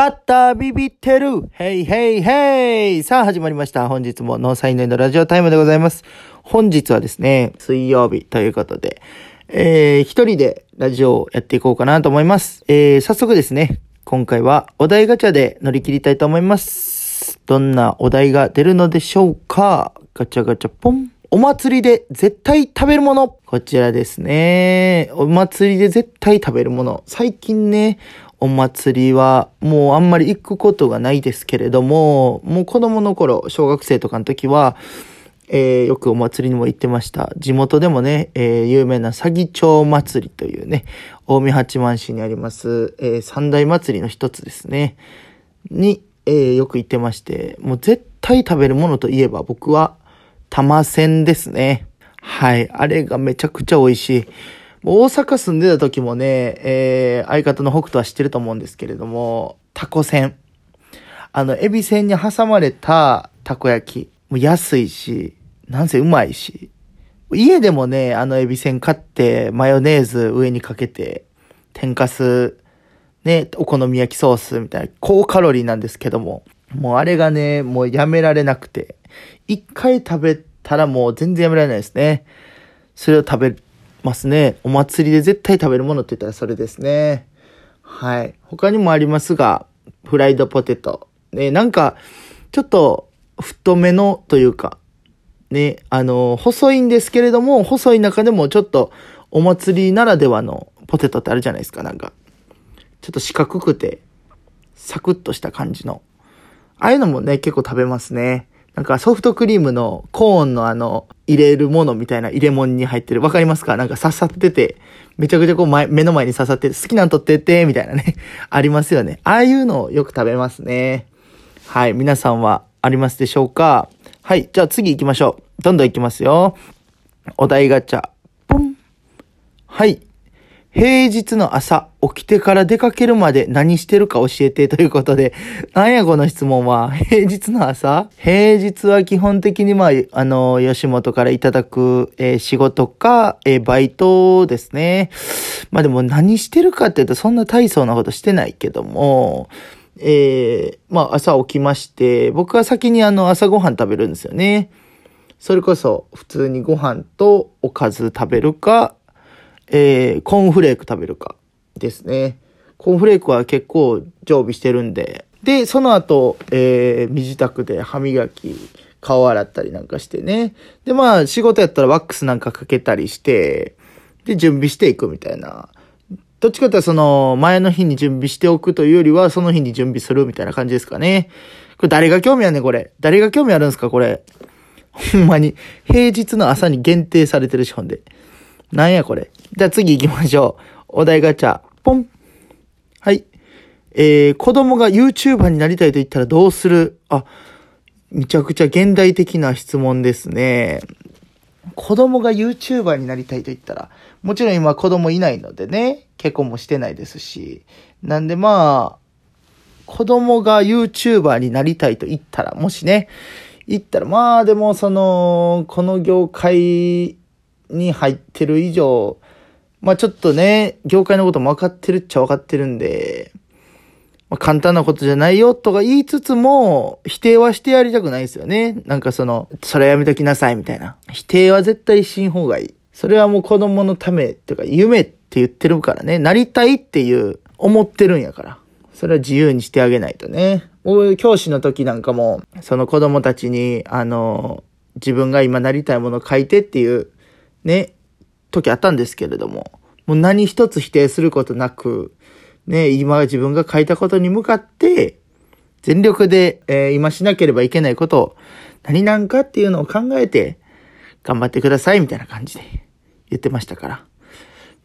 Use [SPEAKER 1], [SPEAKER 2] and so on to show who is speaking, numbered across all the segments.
[SPEAKER 1] バッタービビってるヘイヘイヘイさあ始まりました。本日もノーサインのラジオタイムでございます。本日はですね、水曜日ということで、えー、一人でラジオをやっていこうかなと思います。えー、早速ですね、今回はお題ガチャで乗り切りたいと思います。どんなお題が出るのでしょうかガチャガチャポン。お祭りで絶対食べるもの。こちらですね。お祭りで絶対食べるもの。最近ね、お祭りはもうあんまり行くことがないですけれども、もう子供の頃、小学生とかの時は、えー、よくお祭りにも行ってました。地元でもね、えー、有名な詐欺町祭りというね、大見八幡市にあります、えー、三大祭りの一つですね、に、えー、よく行ってまして、もう絶対食べるものといえば僕は玉線ですね。はい。あれがめちゃくちゃ美味しい。大阪住んでた時もね、えー、相方の北斗は知ってると思うんですけれども、タコ船。あの、エビ船に挟まれたたこ焼き。もう安いし、なんせうまいし。家でもね、あのエビせん買って、マヨネーズ上にかけて、天かす、ね、お好み焼きソースみたいな、高カロリーなんですけども、もうあれがね、もうやめられなくて、一回食べたらもう全然やめられないですね。それを食べますね。お祭りで絶対食べるものって言ったらそれですね。はい。他にもありますが、フライドポテト。ね、なんか、ちょっと太めのというか、ね、あの、細いんですけれども、細い中でもちょっとお祭りならではのポテトってあるじゃないですか、なんか。ちょっと四角くて、サクッとした感じの。ああいうのもね、結構食べますね。なんかソフトクリームのコーンのあの、入れるものみたいな入れ物に入ってる。わかりますか？なんか刺さってて、めちゃくちゃこう前、目の前に刺さって好きなん取ってって、みたいなね。ありますよね。ああいうのをよく食べますね。はい。皆さんはありますでしょうか？はい。じゃあ次行きましょう。どんどん行きますよ。お題ガチャ。ポン。はい。平日の朝、起きてから出かけるまで何してるか教えてということで、なんやこの質問は、平日の朝？平日は基本的にまあ、あの、吉本からいただく、えー、仕事か、えー、バイトですね。まあでも何してるかって言うとそんな大層なことしてないけども、えー、まあ朝起きまして、僕は先にあの朝ごはん食べるんですよね。それこそ普通にご飯とおかず食べるか、えー、コーンフレーク食べるかですね。コーンフレークは結構常備してるんで。で、その後、えー、身支度で歯磨き、顔洗ったりなんかしてね。で、まあ、仕事やったらワックスなんかかけたりして、で、準備していくみたいな。どっちかっていうとその、前の日に準備しておくというよりは、その日に準備するみたいな感じですかね。これ誰が興味あんね、これ。誰が興味あるんですか、これ。ほんまに。平日の朝に限定されてるし、ほんで。なんやこれ。じゃあ次行きましょう。お題ガチャ。ポン。はい。えー、子供が YouTuber になりたいと言ったらどうする？あ、めちゃくちゃ現代的な質問ですね。子供が YouTuber になりたいと言ったら、もちろん今子供いないのでね、結婚もしてないですし。なんでまあ、子供が YouTuber になりたいと言ったら、もしね、言ったら、まあでもその、この業界に入ってる以上、まあちょっとね、業界のことも分かってるっちゃ分かってるんで、まあ、簡単なことじゃないよとか言いつつも、否定はしてやりたくないですよね。なんかその、それやめときなさいみたいな。否定は絶対しん方がいい。それはもう子供のためっていうか、夢って言ってるからね。なりたいっていう思ってるんやから。それは自由にしてあげないとね。俺、教師の時なんかも、その子供たちに、あの、自分が今なりたいものを書いてっていうね、時あったんですけれども、もう何一つ否定することなく、ね、今自分が書いたことに向かって、全力で、えー、今しなければいけないことを、何なんかっていうのを考えて、頑張ってください、みたいな感じで言ってましたから。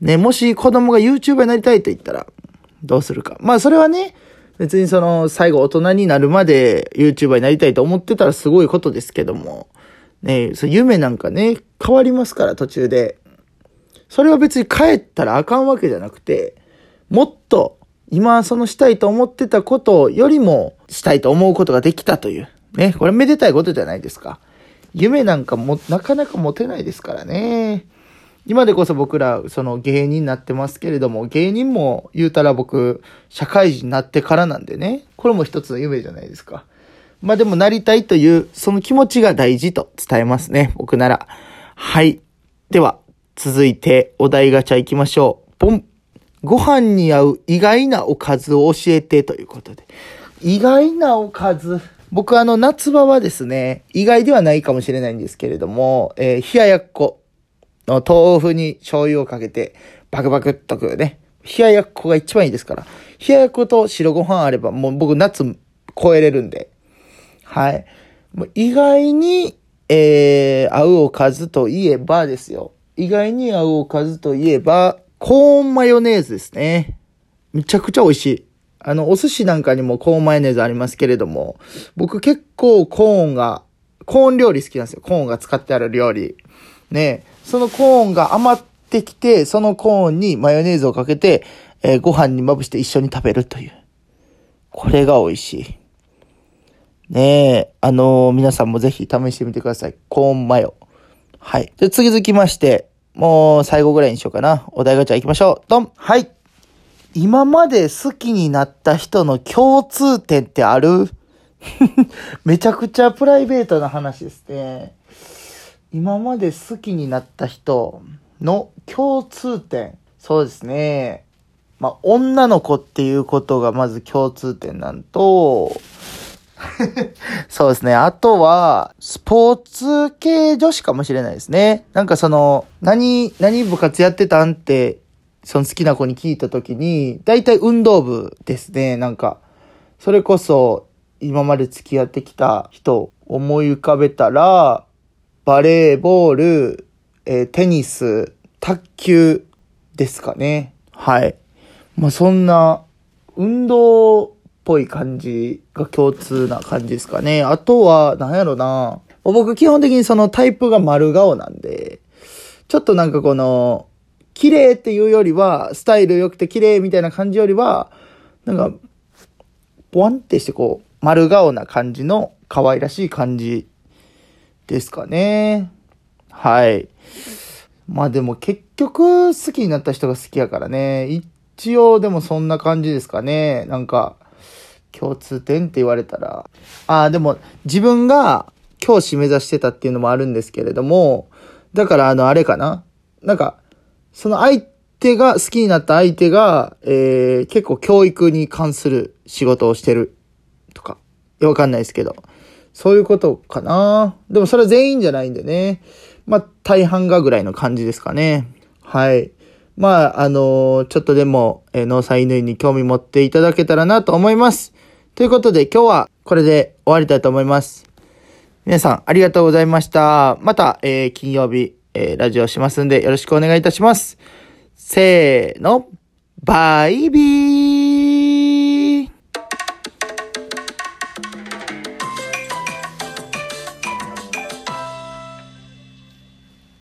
[SPEAKER 1] ね、もし子供が YouTuber になりたいと言ったら、どうするか。まあ、それはね、別にその、最後大人になるまで YouTuber になりたいと思ってたらすごいことですけども、ね、そ夢なんかね、変わりますから、途中で。それは別に帰ったらあかんわけじゃなくて、もっと、今そのしたいと思ってたことよりもしたいと思うことができたという。ね、これめでたいことじゃないですか。夢なんかも、なかなか持てないですからね。今でこそ僕ら、その芸人になってますけれども、芸人も言うたら僕、社会人になってからなんでね、これも一つの夢じゃないですか。まあでもなりたいという、その気持ちが大事と伝えますね、僕なら。はい。では、続いてお題ガチャ行きましょう。ポン。ご飯に合う意外なおかずを教えてということで。意外なおかず。僕あの夏場はですね、意外ではないかもしれないんですけれども、えー、冷ややっこ。豆腐に醤油をかけて、バクバクっとくね。冷ややっこが一番いいですから。冷ややっこと白ご飯あれば、もう僕夏超えれるんで。はい。意外に、えー、合うおかずといえばですよ。意外に合うおかずといえば、コーンマヨネーズですね。めちゃくちゃ美味しい。あの、お寿司なんかにもコーンマヨネーズありますけれども、僕結構コーンが、コーン料理好きなんですよ。コーンが使ってある料理。ねそのコーンが余ってきて、そのコーンにマヨネーズをかけて、えー、ご飯にまぶして一緒に食べるという。これが美味しい。ねえ、あのー、皆さんもぜひ試してみてください。コーンマヨ。はい。で、次続きまして、もう最後ぐらいにしようかな。お題ガチャ行きましょう。ドンはい。今まで好きになった人の共通点ってある？めちゃくちゃプライベートな話ですね。今まで好きになった人の共通点。そうですね。まあ、女の子っていうことがまず共通点なんと、そうですね。あとは、スポーツ系女子かもしれないですね。なんかその、何、何部活やってたんって、その好きな子に聞いた時に、大体運動部ですね。なんか、それこそ、今まで付き合ってきた人思い浮かべたら、バレーボール、えー、テニス、卓球ですかね。はい。まあ、そんな、運動っぽい感じが共通な感じですかね。あとは、なんやろな。僕基本的にそのタイプが丸顔なんで、ちょっとなんかこの、綺麗っていうよりは、スタイル良くて綺麗みたいな感じよりは、なんか、ボワンってしてこう、丸顔な感じの可愛らしい感じですかね。はい。まあでも結局好きになった人が好きやからね。一応でもそんな感じですかね。なんか、共通点って言われたら。ああ、でも自分が教師目指してたっていうのもあるんですけれども、だからあの、あれかな。なんか、その相手が、好きになった相手が、えー、結構教育に関する仕事をしてるとか。わかんないですけど。そういうことかな。でもそれは全員じゃないんでね。まあ、大半がぐらいの感じですかね。はい。まあ、あのー、ちょっとでも、えー、農産犬に興味持っていただけたらなと思います。ということで今日はこれで終わりたいと思います。皆さんありがとうございました。また、えー、金曜日、えー、ラジオしますんでよろしくお願いいたします。せーの、バイビー